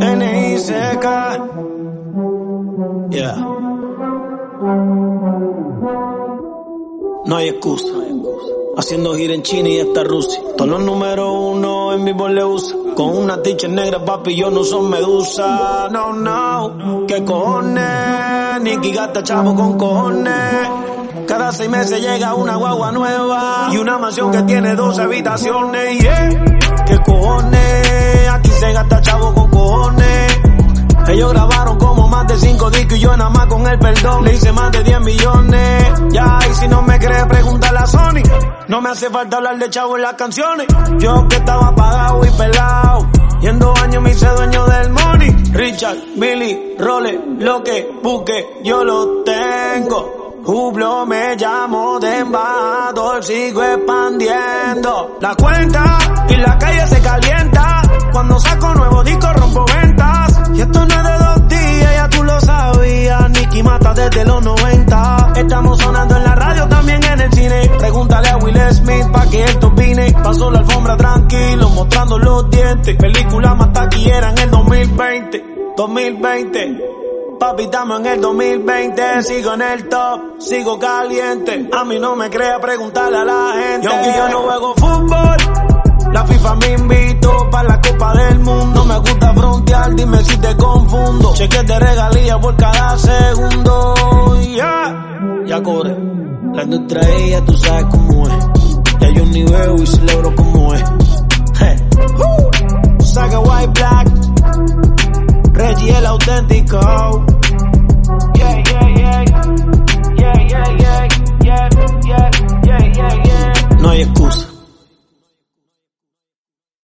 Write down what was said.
N.I.C.K. Yeah. No hay excusa. Haciendo gira en China y hasta Rusia. Todos los números uno en vivo le usa. Con una ticha negra, papi, yo no son medusa. No, no. ¿Qué cojones? Nicky gasta chavo con cojones. Cada seis meses llega una guagua nueva. Y una mansión que tiene dos habitaciones. Yeah. ¿Qué cojones? Aquí se gasta chavo con cojones. Ellos grabaron como más de cinco discos y yo nada más con el perdón le hice más de 10 millones. Ya, y si no me cree, pregúntale a Sony. No me hace falta hablar de chavo en las canciones. Yo que estaba apagado y pelado. Y en dos años me hice dueño del money. Richard, Billy, Role, lo que busque, yo lo tengo. Jublo me llamo de embajador, sigo expandiendo la cuenta y la calle se calienta. Cuando saco nuevo disco rompo ventas. Y esto no es de dos días, ya tú lo sabías. Nicky mata desde los 90. Estamos sonando en la radio, también en el cine. Pregúntale a Will Smith pa' que esto vine. Paso la alfombra tranquilo, mostrando los dientes. Película más taquillera en el 2020. 2020. Papi, estamos en el 2020, sigo en el top, sigo caliente. A mí no me crea preguntarle a la gente. Y aunque yo no juego fútbol, la FIFA me invitó para la Copa del Mundo. Me gusta frontear, dime si te confundo. Cheques de regalía por cada segundo. Ya, ya corre. La industria ella, tú sabes cómo es. auténtico. Yeah, yeah, yeah.